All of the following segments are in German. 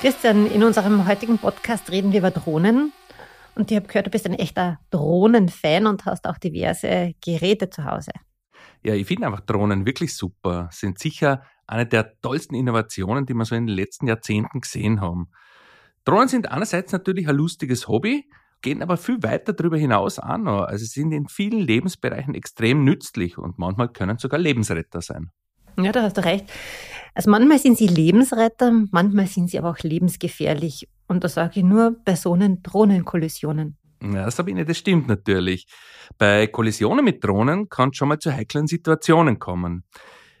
Christian, in unserem heutigen Podcast reden wir über Drohnen. Und ich habe gehört, du bist ein echter Drohnenfan und hast auch diverse Geräte zu Hause. Ja, ich finde einfach Drohnen wirklich super. Sind sicher eine der tollsten Innovationen, die wir so in den letzten Jahrzehnten gesehen haben. Drohnen sind einerseits natürlich ein lustiges Hobby, gehen aber viel weiter darüber hinaus noch. Also sind in vielen Lebensbereichen extrem nützlich und manchmal können sogar Lebensretter sein. Ja, da hast du recht. Also manchmal sind sie Lebensretter, manchmal sind sie aber auch lebensgefährlich. Und da sage ich nur Personen-Drohnen-Kollisionen. Ja, Sabine, das stimmt natürlich. Bei Kollisionen mit Drohnen kann es schon mal zu heiklen Situationen kommen.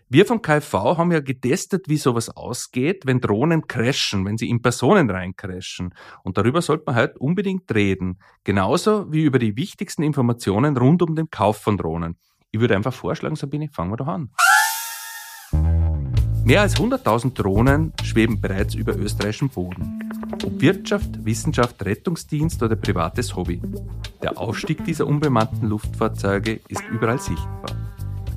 Wir vom KfV haben ja getestet, wie sowas ausgeht, wenn Drohnen crashen, wenn sie in Personen reincrashen. Und darüber sollte man halt unbedingt reden. Genauso wie über die wichtigsten Informationen rund um den Kauf von Drohnen. Ich würde einfach vorschlagen, Sabine, fangen wir doch an. Mehr als 100.000 Drohnen schweben bereits über österreichischem Boden. Ob Wirtschaft, Wissenschaft, Rettungsdienst oder privates Hobby. Der Aufstieg dieser unbemannten Luftfahrzeuge ist überall sichtbar.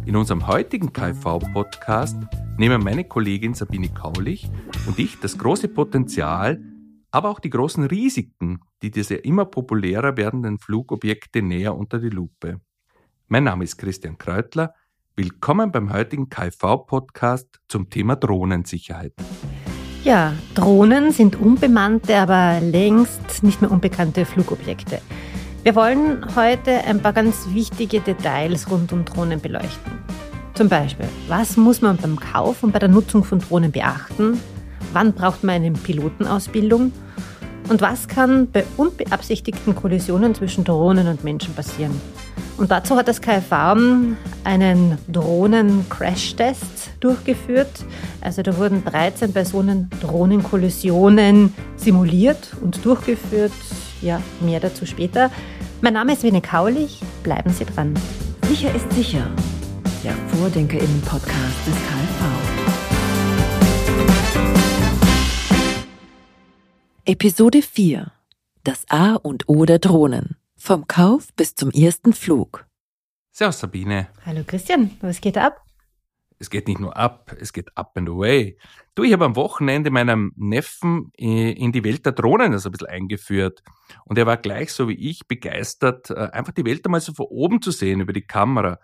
In unserem heutigen KV-Podcast nehmen meine Kollegin Sabine Kaulich und ich das große Potenzial, aber auch die großen Risiken, die diese immer populärer werdenden Flugobjekte näher unter die Lupe. Mein Name ist Christian Kreutler. Willkommen beim heutigen KV-Podcast zum Thema Drohnensicherheit. Ja, Drohnen sind unbemannte, aber längst nicht mehr unbekannte Flugobjekte. Wir wollen heute ein paar ganz wichtige Details rund um Drohnen beleuchten. Zum Beispiel, was muss man beim Kauf und bei der Nutzung von Drohnen beachten? Wann braucht man eine Pilotenausbildung? Und was kann bei unbeabsichtigten Kollisionen zwischen Drohnen und Menschen passieren? Und dazu hat das KfW einen Drohnen-Crash-Test durchgeführt. Also da wurden 13 Personen Drohnenkollisionen simuliert und durchgeführt. Ja, mehr dazu später. Mein Name ist Wene Kaulich. Bleiben Sie dran. Sicher ist sicher. Der VordenkerInnen-Podcast des KfV. Episode 4. Das A und O der Drohnen. Vom Kauf bis zum ersten Flug. Servus Sabine. Hallo Christian, was geht ab? Es geht nicht nur ab, es geht up and away. Du, ich habe am Wochenende meinem Neffen in die Welt der Drohnen also ein bisschen eingeführt. Und er war gleich so wie ich begeistert, äh, einfach die Welt einmal so von oben zu sehen über die Kamera.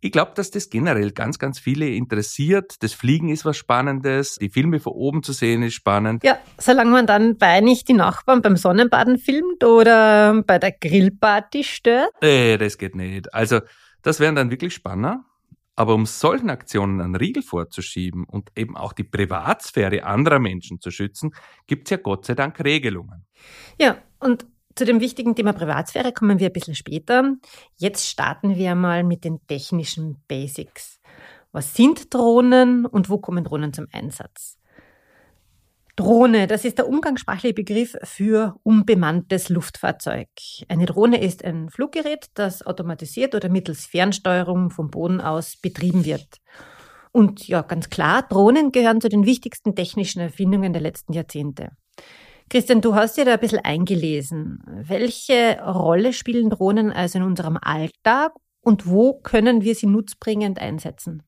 Ich glaube, dass das generell ganz, ganz viele interessiert. Das Fliegen ist was Spannendes, die Filme von oben zu sehen ist spannend. Ja, solange man dann bei nicht die Nachbarn beim Sonnenbaden filmt oder bei der Grillparty stört. Nee, das geht nicht. Also, das wären dann wirklich spannender. Aber um solchen Aktionen einen Riegel vorzuschieben und eben auch die Privatsphäre anderer Menschen zu schützen, gibt es ja Gott sei Dank Regelungen. Ja, und zu dem wichtigen Thema Privatsphäre kommen wir ein bisschen später. Jetzt starten wir mal mit den technischen Basics. Was sind Drohnen und wo kommen Drohnen zum Einsatz? Drohne, das ist der umgangssprachliche Begriff für unbemanntes Luftfahrzeug. Eine Drohne ist ein Fluggerät, das automatisiert oder mittels Fernsteuerung vom Boden aus betrieben wird. Und ja, ganz klar, Drohnen gehören zu den wichtigsten technischen Erfindungen der letzten Jahrzehnte. Christian, du hast dir da ein bisschen eingelesen. Welche Rolle spielen Drohnen also in unserem Alltag und wo können wir sie nutzbringend einsetzen?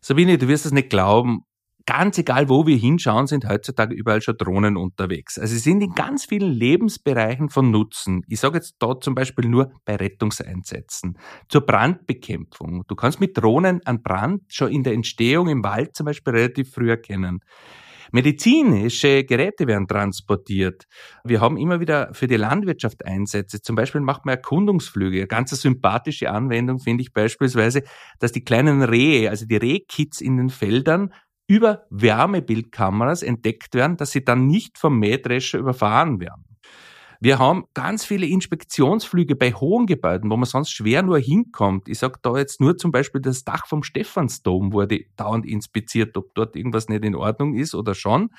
Sabine, du wirst es nicht glauben, ganz egal, wo wir hinschauen, sind heutzutage überall schon Drohnen unterwegs. Also sie sind in ganz vielen Lebensbereichen von Nutzen. Ich sage jetzt dort zum Beispiel nur bei Rettungseinsätzen, zur Brandbekämpfung. Du kannst mit Drohnen einen Brand schon in der Entstehung im Wald zum Beispiel relativ früh erkennen. Medizinische Geräte werden transportiert. Wir haben immer wieder für die Landwirtschaft Einsätze. Zum Beispiel macht man Erkundungsflüge. Eine ganz sympathische Anwendung finde ich beispielsweise, dass die kleinen Rehe, also die Rehkits in den Feldern über Wärmebildkameras entdeckt werden, dass sie dann nicht vom Mähdrescher überfahren werden. Wir haben ganz viele Inspektionsflüge bei hohen Gebäuden, wo man sonst schwer nur hinkommt. Ich sage da jetzt nur zum Beispiel das Dach vom Stephansdom wurde dauernd inspiziert, ob dort irgendwas nicht in Ordnung ist oder schon.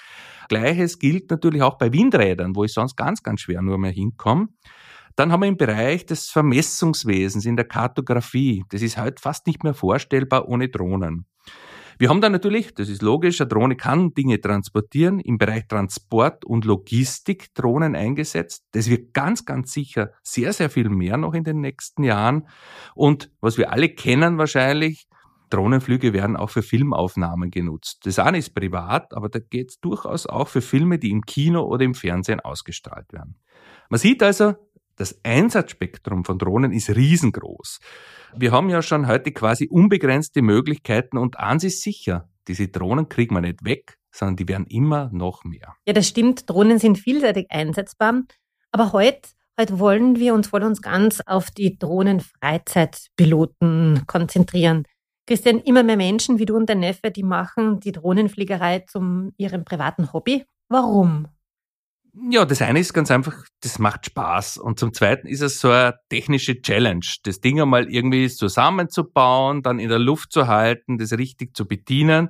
Gleiches gilt natürlich auch bei Windrädern, wo ich sonst ganz, ganz schwer nur mehr hinkomme. Dann haben wir im Bereich des Vermessungswesens, in der Kartografie. Das ist heute fast nicht mehr vorstellbar ohne Drohnen. Wir haben dann natürlich, das ist logisch, eine Drohne kann Dinge transportieren, im Bereich Transport und Logistik Drohnen eingesetzt. Das wird ganz, ganz sicher sehr, sehr viel mehr noch in den nächsten Jahren. Und was wir alle kennen wahrscheinlich, Drohnenflüge werden auch für Filmaufnahmen genutzt. Das eine ist privat, aber da geht es durchaus auch für Filme, die im Kino oder im Fernsehen ausgestrahlt werden. Man sieht also, das Einsatzspektrum von Drohnen ist riesengroß. Wir haben ja schon heute quasi unbegrenzte Möglichkeiten und eins ist sicher, diese Drohnen kriegen wir nicht weg, sondern die werden immer noch mehr. Ja, das stimmt. Drohnen sind vielseitig einsetzbar. Aber heute, heute wollen wir uns voll uns ganz auf die Drohnenfreizeitpiloten konzentrieren. Christian, immer mehr Menschen wie du und dein Neffe, die machen die Drohnenfliegerei zum ihrem privaten Hobby. Warum? Ja, das eine ist ganz einfach, das macht Spaß. Und zum Zweiten ist es so eine technische Challenge, das Ding einmal irgendwie zusammenzubauen, dann in der Luft zu halten, das richtig zu bedienen.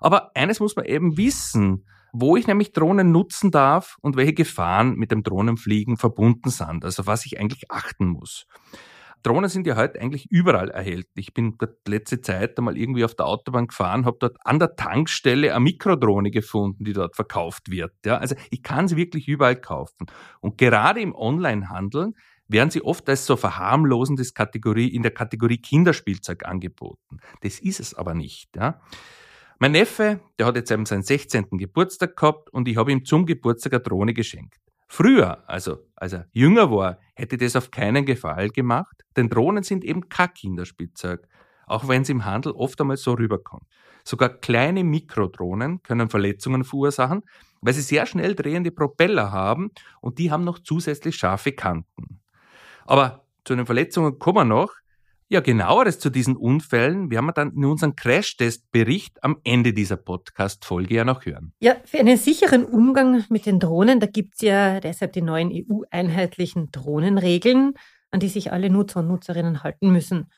Aber eines muss man eben wissen, wo ich nämlich Drohnen nutzen darf und welche Gefahren mit dem Drohnenfliegen verbunden sind, also was ich eigentlich achten muss. Drohnen sind ja heute eigentlich überall erhältlich. Ich bin letzte Zeit einmal irgendwie auf der Autobahn gefahren, habe dort an der Tankstelle eine Mikrodrohne gefunden, die dort verkauft wird. Ja, also ich kann sie wirklich überall kaufen. Und gerade im Onlinehandel werden sie oft als so verharmlosendes Kategorie in der Kategorie Kinderspielzeug angeboten. Das ist es aber nicht. Ja. Mein Neffe, der hat jetzt eben seinen 16. Geburtstag gehabt und ich habe ihm zum Geburtstag eine Drohne geschenkt. Früher, also als er jünger war, hätte das auf keinen Gefallen gemacht, denn Drohnen sind eben kein Kinderspielzeug, auch wenn es im Handel oft einmal so rüberkommt. Sogar kleine Mikrodrohnen können Verletzungen verursachen, weil sie sehr schnell drehende Propeller haben und die haben noch zusätzlich scharfe Kanten. Aber zu den Verletzungen kommen wir noch. Ja, genaueres zu diesen Unfällen werden wir dann in unserem Crash-Test-Bericht am Ende dieser Podcast-Folge ja noch hören. Ja, für einen sicheren Umgang mit den Drohnen, da gibt's ja deshalb die neuen EU-einheitlichen Drohnenregeln, an die sich alle Nutzer und Nutzerinnen halten müssen.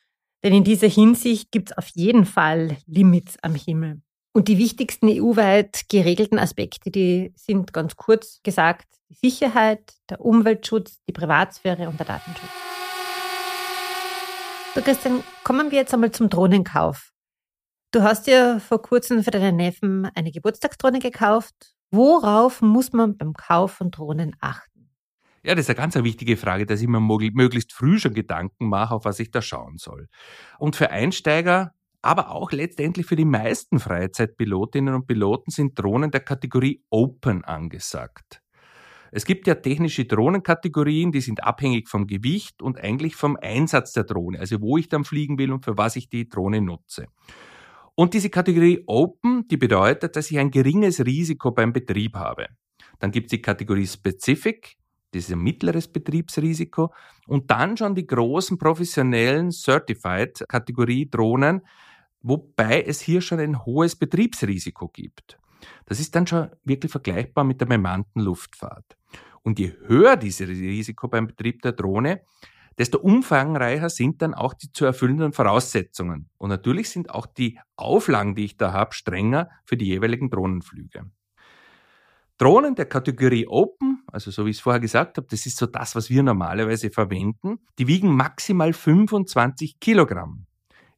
Denn in dieser Hinsicht gibt's auf jeden Fall Limits am Himmel. Und die wichtigsten EU-weit geregelten Aspekte, die sind ganz kurz gesagt die Sicherheit, der Umweltschutz, die Privatsphäre und der Datenschutz. So, Christian, kommen wir jetzt einmal zum Drohnenkauf. Du hast ja vor kurzem für deinen Neffen eine Geburtstagsdrohne gekauft. Worauf muss man beim Kauf von Drohnen achten? Ja, das ist eine ganz wichtige Frage, dass ich mir möglichst früh schon Gedanken mache, auf was ich da schauen soll. Und für Einsteiger, aber auch letztendlich für die meisten Freizeitpilotinnen und Piloten sind Drohnen der Kategorie Open angesagt. Es gibt ja technische Drohnenkategorien, die sind abhängig vom Gewicht und eigentlich vom Einsatz der Drohne, also wo ich dann fliegen will und für was ich die Drohne nutze. Und diese Kategorie Open, die bedeutet, dass ich ein geringes Risiko beim Betrieb habe. Dann gibt es die Kategorie Specific, das ist ein mittleres Betriebsrisiko. Und dann schon die großen professionellen Certified Kategorie Drohnen, wobei es hier schon ein hohes Betriebsrisiko gibt. Das ist dann schon wirklich vergleichbar mit der bemannten Luftfahrt. Und je höher dieses Risiko beim Betrieb der Drohne, desto umfangreicher sind dann auch die zu erfüllenden Voraussetzungen. Und natürlich sind auch die Auflagen, die ich da habe, strenger für die jeweiligen Drohnenflüge. Drohnen der Kategorie Open, also so wie ich es vorher gesagt habe, das ist so das, was wir normalerweise verwenden, die wiegen maximal 25 Kilogramm.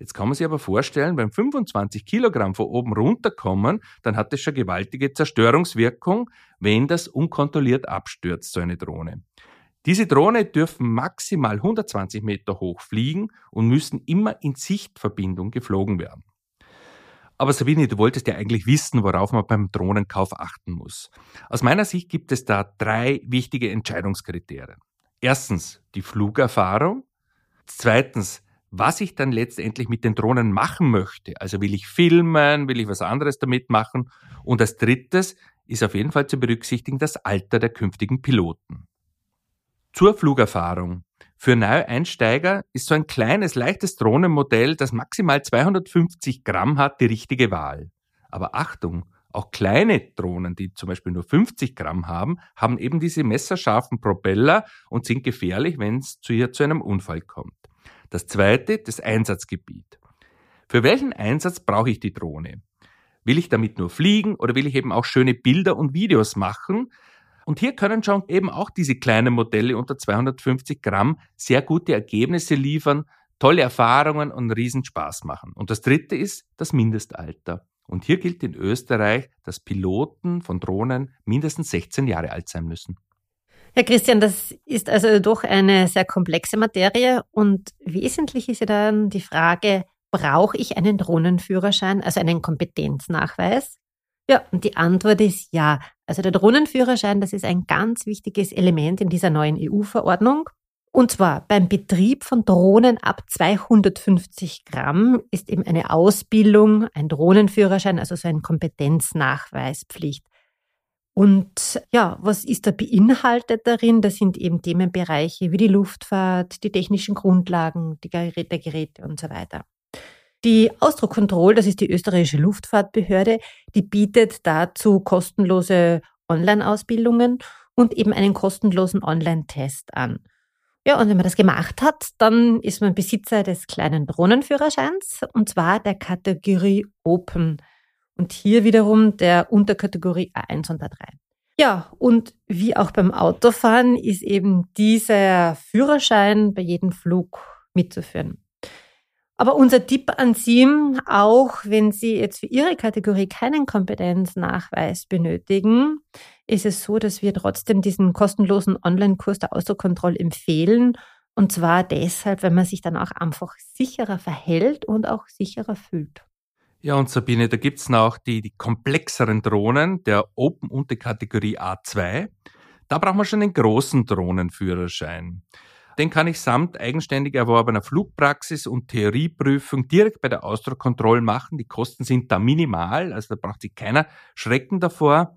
Jetzt kann man sich aber vorstellen, wenn 25 Kilogramm von oben runterkommen, dann hat das schon gewaltige Zerstörungswirkung, wenn das unkontrolliert abstürzt, so eine Drohne. Diese Drohne dürfen maximal 120 Meter hoch fliegen und müssen immer in Sichtverbindung geflogen werden. Aber Sabine, du wolltest ja eigentlich wissen, worauf man beim Drohnenkauf achten muss. Aus meiner Sicht gibt es da drei wichtige Entscheidungskriterien. Erstens die Flugerfahrung. Zweitens was ich dann letztendlich mit den Drohnen machen möchte. Also will ich filmen, will ich was anderes damit machen. Und als drittes ist auf jeden Fall zu berücksichtigen das Alter der künftigen Piloten. Zur Flugerfahrung. Für Neueinsteiger ist so ein kleines, leichtes Drohnenmodell, das maximal 250 Gramm hat, die richtige Wahl. Aber Achtung, auch kleine Drohnen, die zum Beispiel nur 50 Gramm haben, haben eben diese messerscharfen Propeller und sind gefährlich, wenn es zu hier zu einem Unfall kommt. Das zweite, das Einsatzgebiet. Für welchen Einsatz brauche ich die Drohne? Will ich damit nur fliegen oder will ich eben auch schöne Bilder und Videos machen? Und hier können schon eben auch diese kleinen Modelle unter 250 Gramm sehr gute Ergebnisse liefern, tolle Erfahrungen und riesen Spaß machen. Und das dritte ist das Mindestalter. Und hier gilt in Österreich, dass Piloten von Drohnen mindestens 16 Jahre alt sein müssen. Herr Christian, das ist also doch eine sehr komplexe Materie und wesentlich ist ja dann die Frage, brauche ich einen Drohnenführerschein, also einen Kompetenznachweis? Ja, und die Antwort ist ja. Also der Drohnenführerschein, das ist ein ganz wichtiges Element in dieser neuen EU-Verordnung. Und zwar beim Betrieb von Drohnen ab 250 Gramm ist eben eine Ausbildung, ein Drohnenführerschein, also so ein Kompetenznachweispflicht. Und ja, was ist da beinhaltet darin? Das sind eben Themenbereiche wie die Luftfahrt, die technischen Grundlagen, die Geräte und so weiter. Die Ausdruckkontroll, das ist die österreichische Luftfahrtbehörde, die bietet dazu kostenlose Online-Ausbildungen und eben einen kostenlosen Online-Test an. Ja, und wenn man das gemacht hat, dann ist man Besitzer des kleinen Drohnenführerscheins und zwar der Kategorie Open und hier wiederum der Unterkategorie A1 und A3. Ja, und wie auch beim Autofahren ist eben dieser Führerschein bei jedem Flug mitzuführen. Aber unser Tipp an Sie, auch wenn Sie jetzt für Ihre Kategorie keinen Kompetenznachweis benötigen, ist es so, dass wir trotzdem diesen kostenlosen Online-Kurs der Autokontrolle empfehlen. Und zwar deshalb, wenn man sich dann auch einfach sicherer verhält und auch sicherer fühlt. Ja, und Sabine, da gibt's noch die, die komplexeren Drohnen der Open-Unterkategorie A2. Da braucht man schon einen großen Drohnenführerschein. Den kann ich samt eigenständig erworbener Flugpraxis und Theorieprüfung direkt bei der Ausdruckkontrolle machen. Die Kosten sind da minimal, also da braucht sich keiner schrecken davor.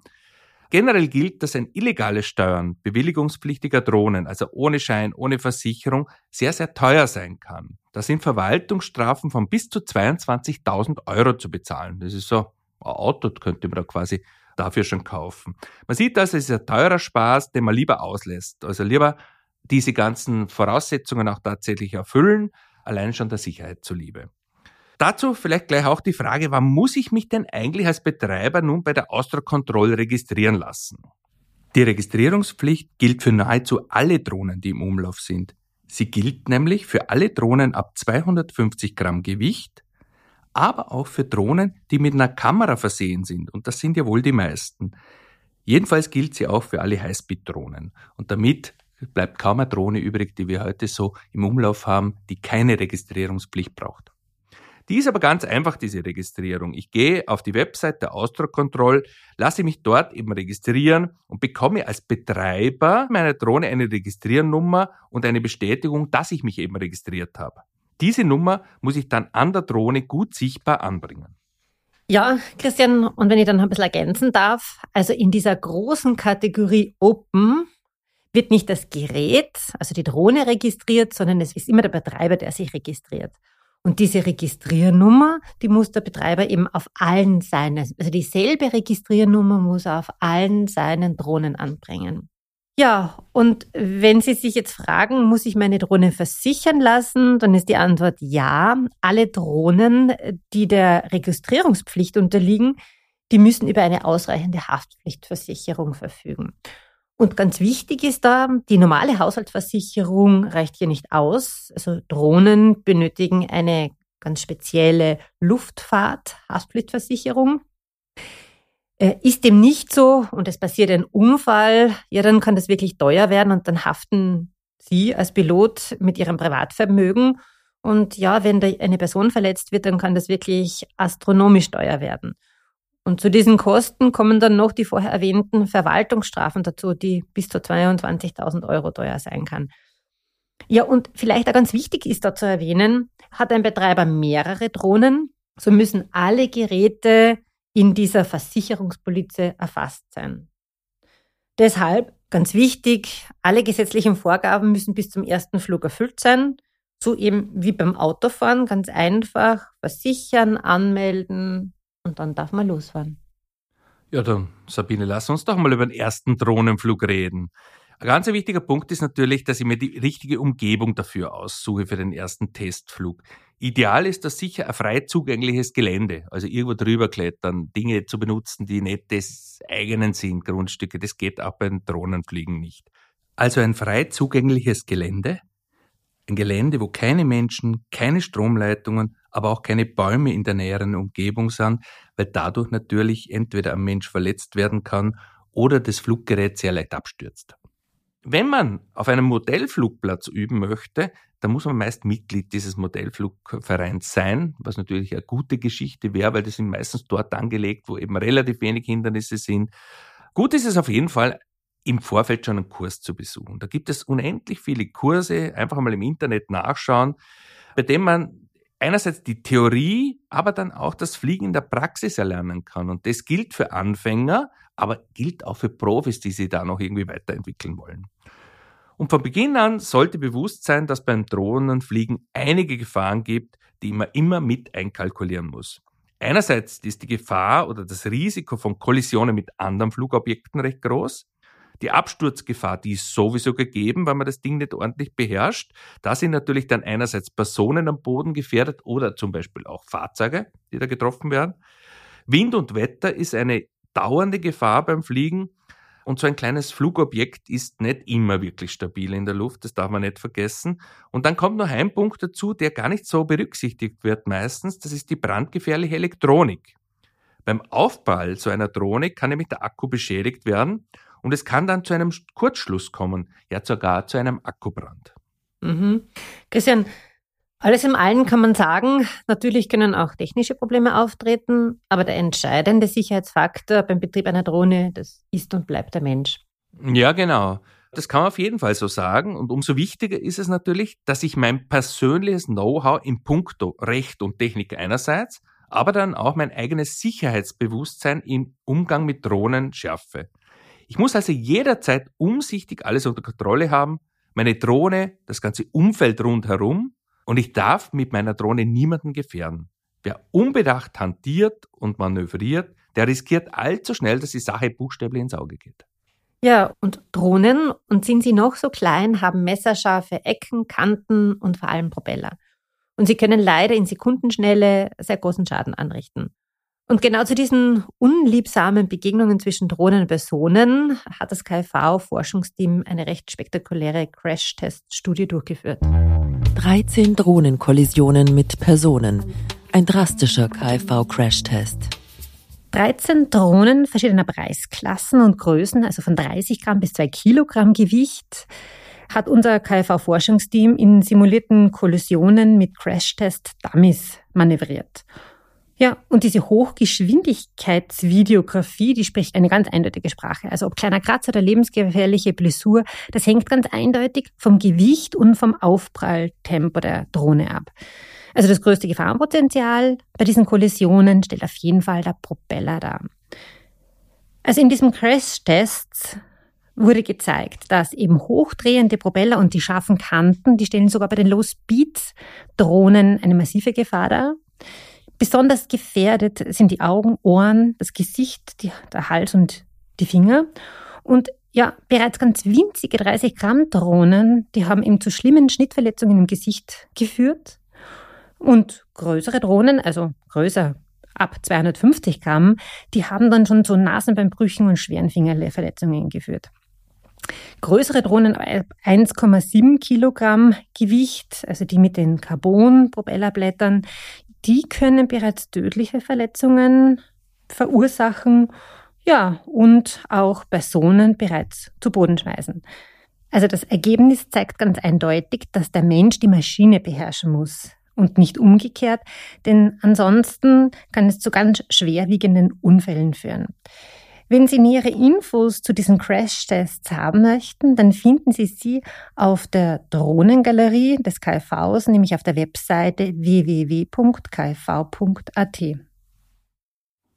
Generell gilt, dass ein illegales Steuern bewilligungspflichtiger Drohnen, also ohne Schein, ohne Versicherung, sehr, sehr teuer sein kann. Da sind Verwaltungsstrafen von bis zu 22.000 Euro zu bezahlen. Das ist so ein Auto, könnte man da quasi dafür schon kaufen. Man sieht also, es ist ein teurer Spaß, den man lieber auslässt. Also lieber diese ganzen Voraussetzungen auch tatsächlich erfüllen, allein schon der Sicherheit zuliebe. Dazu vielleicht gleich auch die Frage, wann muss ich mich denn eigentlich als Betreiber nun bei der Austro Control registrieren lassen? Die Registrierungspflicht gilt für nahezu alle Drohnen, die im Umlauf sind. Sie gilt nämlich für alle Drohnen ab 250 Gramm Gewicht, aber auch für Drohnen, die mit einer Kamera versehen sind. Und das sind ja wohl die meisten. Jedenfalls gilt sie auch für alle Highspeed-Drohnen. Und damit bleibt kaum eine Drohne übrig, die wir heute so im Umlauf haben, die keine Registrierungspflicht braucht. Die ist aber ganz einfach, diese Registrierung. Ich gehe auf die Website der Austro Control, lasse mich dort eben registrieren und bekomme als Betreiber meiner Drohne eine Registriernummer und eine Bestätigung, dass ich mich eben registriert habe. Diese Nummer muss ich dann an der Drohne gut sichtbar anbringen. Ja, Christian, und wenn ich dann noch ein bisschen ergänzen darf, also in dieser großen Kategorie Open wird nicht das Gerät, also die Drohne registriert, sondern es ist immer der Betreiber, der sich registriert. Und diese Registriernummer, die muss der Betreiber eben auf allen seinen, also dieselbe Registriernummer muss er auf allen seinen Drohnen anbringen. Ja, und wenn Sie sich jetzt fragen, muss ich meine Drohne versichern lassen, dann ist die Antwort ja. Alle Drohnen, die der Registrierungspflicht unterliegen, die müssen über eine ausreichende Haftpflichtversicherung verfügen. Und ganz wichtig ist da, die normale Haushaltsversicherung reicht hier nicht aus. Also Drohnen benötigen eine ganz spezielle Luftfahrt-Haftpflichtversicherung. Äh, ist dem nicht so und es passiert ein Unfall, ja, dann kann das wirklich teuer werden und dann haften Sie als Pilot mit Ihrem Privatvermögen. Und ja, wenn da eine Person verletzt wird, dann kann das wirklich astronomisch teuer werden. Und zu diesen Kosten kommen dann noch die vorher erwähnten Verwaltungsstrafen dazu, die bis zu 22.000 Euro teuer sein kann. Ja, und vielleicht auch ganz wichtig ist da zu erwähnen, hat ein Betreiber mehrere Drohnen, so müssen alle Geräte in dieser Versicherungspolize erfasst sein. Deshalb ganz wichtig, alle gesetzlichen Vorgaben müssen bis zum ersten Flug erfüllt sein. So eben wie beim Autofahren, ganz einfach versichern, anmelden, und dann darf man losfahren. Ja, dann, Sabine, lass uns doch mal über den ersten Drohnenflug reden. Ein ganz wichtiger Punkt ist natürlich, dass ich mir die richtige Umgebung dafür aussuche für den ersten Testflug. Ideal ist das sicher ein frei zugängliches Gelände, also irgendwo drüber klettern, Dinge zu benutzen, die nicht des eigenen sind, Grundstücke. Das geht auch beim Drohnenfliegen nicht. Also ein frei zugängliches Gelände, ein Gelände, wo keine Menschen, keine Stromleitungen, aber auch keine Bäume in der näheren Umgebung sind, weil dadurch natürlich entweder ein Mensch verletzt werden kann oder das Fluggerät sehr leicht abstürzt. Wenn man auf einem Modellflugplatz üben möchte, da muss man meist Mitglied dieses Modellflugvereins sein, was natürlich eine gute Geschichte wäre, weil die sind meistens dort angelegt, wo eben relativ wenig Hindernisse sind. Gut ist es auf jeden Fall, im Vorfeld schon einen Kurs zu besuchen. Da gibt es unendlich viele Kurse, einfach mal im Internet nachschauen, bei dem man einerseits die Theorie, aber dann auch das Fliegen in der Praxis erlernen kann. Und das gilt für Anfänger, aber gilt auch für Profis, die sich da noch irgendwie weiterentwickeln wollen. Und von Beginn an sollte bewusst sein, dass beim Drohnenfliegen einige Gefahren gibt, die man immer mit einkalkulieren muss. Einerseits ist die Gefahr oder das Risiko von Kollisionen mit anderen Flugobjekten recht groß. Die Absturzgefahr, die ist sowieso gegeben, weil man das Ding nicht ordentlich beherrscht. Da sind natürlich dann einerseits Personen am Boden gefährdet oder zum Beispiel auch Fahrzeuge, die da getroffen werden. Wind und Wetter ist eine dauernde Gefahr beim Fliegen. Und so ein kleines Flugobjekt ist nicht immer wirklich stabil in der Luft, das darf man nicht vergessen. Und dann kommt noch ein Punkt dazu, der gar nicht so berücksichtigt wird meistens, das ist die brandgefährliche Elektronik. Beim Aufprall so einer Drohne kann nämlich der Akku beschädigt werden und es kann dann zu einem Kurzschluss kommen, ja sogar zu einem Akkubrand. Mhm. Christian, alles im Allen kann man sagen, natürlich können auch technische Probleme auftreten, aber der entscheidende Sicherheitsfaktor beim Betrieb einer Drohne, das ist und bleibt der Mensch. Ja, genau. Das kann man auf jeden Fall so sagen. Und umso wichtiger ist es natürlich, dass ich mein persönliches Know-how im Punkto Recht und Technik einerseits, aber dann auch mein eigenes Sicherheitsbewusstsein im Umgang mit Drohnen schärfe. Ich muss also jederzeit umsichtig alles unter Kontrolle haben, meine Drohne, das ganze Umfeld rundherum und ich darf mit meiner Drohne niemanden gefährden. Wer unbedacht hantiert und manövriert, der riskiert allzu schnell, dass die Sache buchstäblich ins Auge geht. Ja, und Drohnen, und sind sie noch so klein, haben messerscharfe Ecken, Kanten und vor allem Propeller. Und sie können leider in Sekundenschnelle sehr großen Schaden anrichten. Und genau zu diesen unliebsamen Begegnungen zwischen Drohnen und Personen hat das KfV-Forschungsteam eine recht spektakuläre Crash-Test-Studie durchgeführt. 13 Drohnenkollisionen mit Personen. Ein drastischer KfV-Crashtest. 13 Drohnen verschiedener Preisklassen und Größen, also von 30 Gramm bis 2 Kilogramm Gewicht, hat unser KfV-Forschungsteam in simulierten Kollisionen mit Crashtest-Dummies manövriert. Ja, und diese Hochgeschwindigkeitsvideografie, die spricht eine ganz eindeutige Sprache. Also ob kleiner Kratzer oder lebensgefährliche Blessur, das hängt ganz eindeutig vom Gewicht und vom Aufpralltempo der Drohne ab. Also das größte Gefahrenpotenzial bei diesen Kollisionen stellt auf jeden Fall der Propeller dar. Also in diesem Crash-Test wurde gezeigt, dass eben hochdrehende Propeller und die scharfen Kanten, die stellen sogar bei den Low-Speed-Drohnen eine massive Gefahr dar. Besonders gefährdet sind die Augen, Ohren, das Gesicht, die, der Hals und die Finger. Und ja, bereits ganz winzige 30 Gramm Drohnen, die haben eben zu schlimmen Schnittverletzungen im Gesicht geführt. Und größere Drohnen, also größer ab 250 Gramm, die haben dann schon zu Nasenbeinbrüchen und schweren Fingerverletzungen geführt. Größere Drohnen 1,7 Kilogramm Gewicht, also die mit den Carbon-Propellerblättern, die können bereits tödliche Verletzungen verursachen, ja, und auch Personen bereits zu Boden schmeißen. Also das Ergebnis zeigt ganz eindeutig, dass der Mensch die Maschine beherrschen muss und nicht umgekehrt, denn ansonsten kann es zu ganz schwerwiegenden Unfällen führen. Wenn Sie nähere Infos zu diesen Crash-Tests haben möchten, dann finden Sie sie auf der Drohnengalerie des KfVs, nämlich auf der Webseite www.kfv.at.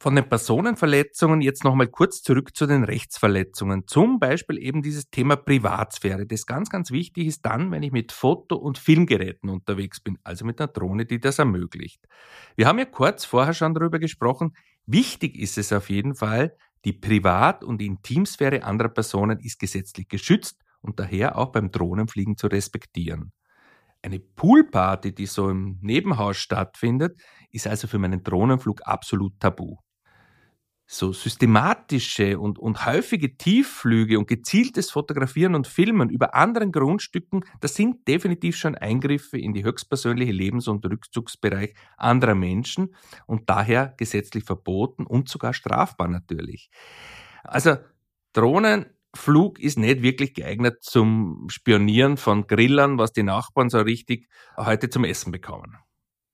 Von den Personenverletzungen jetzt nochmal kurz zurück zu den Rechtsverletzungen. Zum Beispiel eben dieses Thema Privatsphäre, das ganz, ganz wichtig ist dann, wenn ich mit Foto- und Filmgeräten unterwegs bin, also mit einer Drohne, die das ermöglicht. Wir haben ja kurz vorher schon darüber gesprochen, wichtig ist es auf jeden Fall, die Privat- und Intimsphäre anderer Personen ist gesetzlich geschützt und daher auch beim Drohnenfliegen zu respektieren. Eine Poolparty, die so im Nebenhaus stattfindet, ist also für meinen Drohnenflug absolut tabu so systematische und, und häufige Tiefflüge und gezieltes Fotografieren und Filmen über anderen Grundstücken, das sind definitiv schon Eingriffe in die höchstpersönliche Lebens- und Rückzugsbereich anderer Menschen und daher gesetzlich verboten und sogar strafbar natürlich. Also Drohnen Flug ist nicht wirklich geeignet zum Spionieren von Grillern, was die Nachbarn so richtig heute zum Essen bekommen.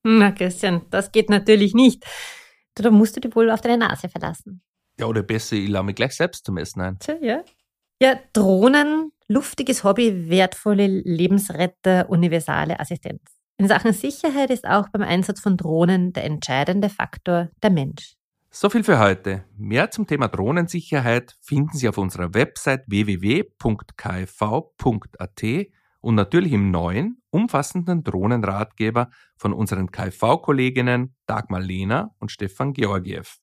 Na, Christian, das geht natürlich nicht. Da musst du dich wohl auf deine Nase verlassen. Ja, oder besser, ich lade mich gleich selbst zum Essen ein. Tja, ja. Ja, Drohnen, luftiges Hobby, wertvolle Lebensretter, universale Assistenz. In Sachen Sicherheit ist auch beim Einsatz von Drohnen der entscheidende Faktor der Mensch. So viel für heute. Mehr zum Thema Drohnensicherheit finden Sie auf unserer Website www.kv.at und natürlich im neuen, umfassenden Drohnenratgeber von unseren KV-Kolleginnen Dagmar Lehner und Stefan Georgiev.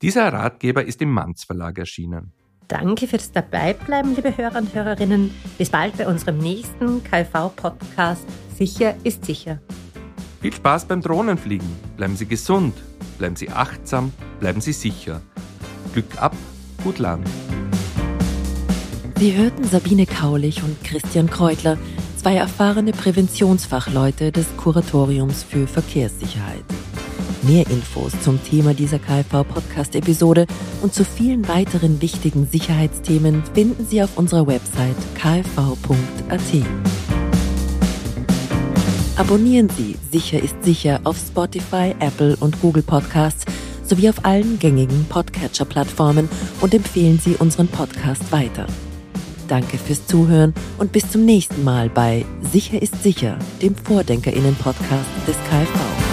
Dieser Ratgeber ist im Manz Verlag erschienen. Danke fürs Dabeibleiben, liebe Hörer und Hörerinnen. Bis bald bei unserem nächsten KV-Podcast. Sicher ist sicher. Viel Spaß beim Drohnenfliegen. Bleiben Sie gesund, bleiben Sie achtsam, bleiben Sie sicher. Glück ab, gut Land. Sie hörten Sabine Kaulich und Christian Kreutler, zwei erfahrene Präventionsfachleute des Kuratoriums für Verkehrssicherheit. Mehr Infos zum Thema dieser KfV-Podcast-Episode und zu vielen weiteren wichtigen Sicherheitsthemen finden Sie auf unserer Website kfv.at. Abonnieren Sie Sicher ist sicher auf Spotify, Apple und Google Podcasts sowie auf allen gängigen Podcatcher-Plattformen und empfehlen Sie unseren Podcast weiter. Danke fürs Zuhören und bis zum nächsten Mal bei Sicher ist sicher, dem Vordenkerinnen-Podcast des KfV.